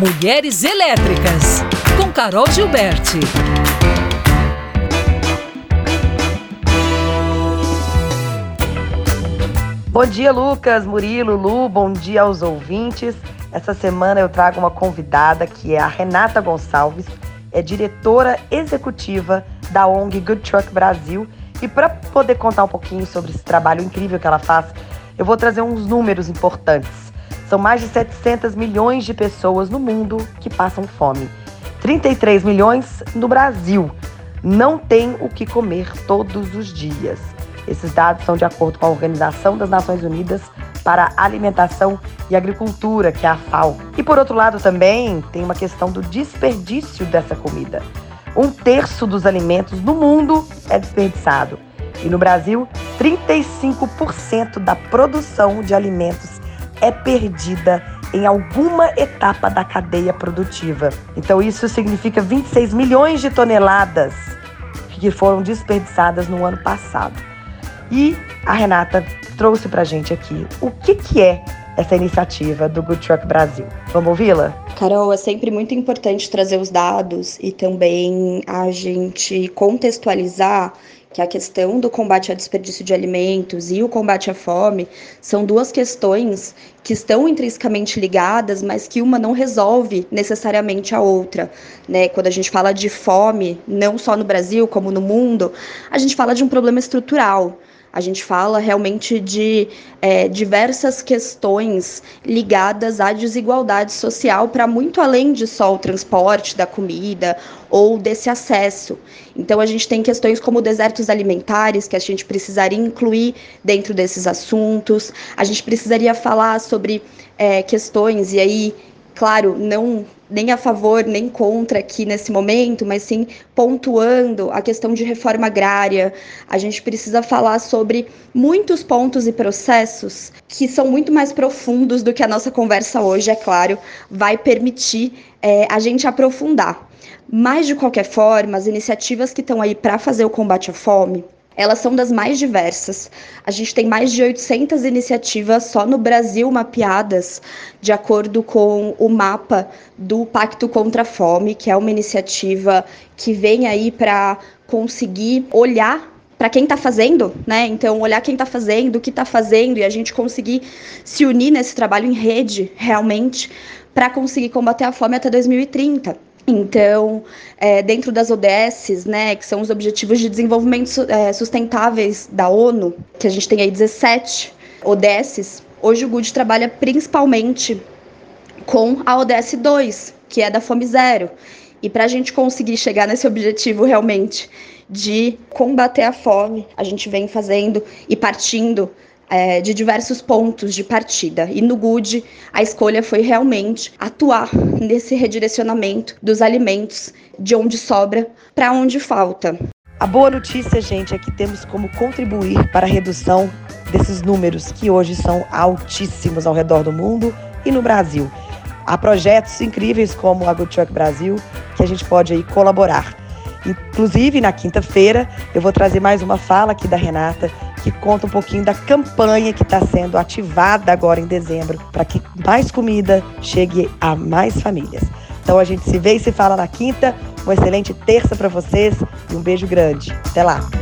Mulheres Elétricas, com Carol Gilberti. Bom dia, Lucas, Murilo, Lu, bom dia aos ouvintes. Essa semana eu trago uma convidada que é a Renata Gonçalves, é diretora executiva da ONG Good Truck Brasil. E para poder contar um pouquinho sobre esse trabalho incrível que ela faz, eu vou trazer uns números importantes. São mais de 700 milhões de pessoas no mundo que passam fome. 33 milhões no Brasil não têm o que comer todos os dias. Esses dados são de acordo com a Organização das Nações Unidas para Alimentação e Agricultura, que é a FAO. E por outro lado também tem uma questão do desperdício dessa comida. Um terço dos alimentos no mundo é desperdiçado. E no Brasil, 35% da produção de alimentos é perdida em alguma etapa da cadeia produtiva. Então, isso significa 26 milhões de toneladas que foram desperdiçadas no ano passado. E a Renata trouxe para gente aqui o que, que é essa iniciativa do Good Truck Brasil. Vamos ouvi-la? Carol, é sempre muito importante trazer os dados e também a gente contextualizar que a questão do combate ao desperdício de alimentos e o combate à fome são duas questões que estão intrinsecamente ligadas, mas que uma não resolve necessariamente a outra. Né? Quando a gente fala de fome, não só no Brasil, como no mundo, a gente fala de um problema estrutural. A gente fala realmente de é, diversas questões ligadas à desigualdade social para muito além de só o transporte da comida ou desse acesso. Então, a gente tem questões como desertos alimentares que a gente precisaria incluir dentro desses assuntos. A gente precisaria falar sobre é, questões, e aí claro, não nem a favor nem contra aqui nesse momento, mas sim pontuando a questão de reforma agrária. A gente precisa falar sobre muitos pontos e processos que são muito mais profundos do que a nossa conversa hoje, é claro, vai permitir é, a gente aprofundar. Mas, de qualquer forma, as iniciativas que estão aí para fazer o combate à fome, elas são das mais diversas. A gente tem mais de 800 iniciativas só no Brasil mapeadas, de acordo com o mapa do Pacto contra a Fome, que é uma iniciativa que vem aí para conseguir olhar para quem está fazendo, né? Então, olhar quem está fazendo, o que está fazendo e a gente conseguir se unir nesse trabalho em rede, realmente, para conseguir combater a fome até 2030. Então, é, dentro das ODSs, né, que são os Objetivos de Desenvolvimento é, Sustentáveis da ONU, que a gente tem aí 17 ODSs, hoje o GUD trabalha principalmente com a ODS 2, que é da Fome Zero. E para a gente conseguir chegar nesse objetivo realmente de combater a fome, a gente vem fazendo e partindo é, de diversos pontos de partida. E no GUD, a escolha foi realmente atuar nesse redirecionamento dos alimentos de onde sobra para onde falta. A boa notícia, gente, é que temos como contribuir para a redução desses números que hoje são altíssimos ao redor do mundo e no Brasil. Há projetos incríveis como a Good Truck Brasil que a gente pode aí colaborar. Inclusive, na quinta-feira, eu vou trazer mais uma fala aqui da Renata que conta um pouquinho da campanha que está sendo ativada agora em dezembro para que mais comida chegue a mais famílias. Então a gente se vê e se fala na quinta. Uma excelente terça para vocês e um beijo grande. Até lá!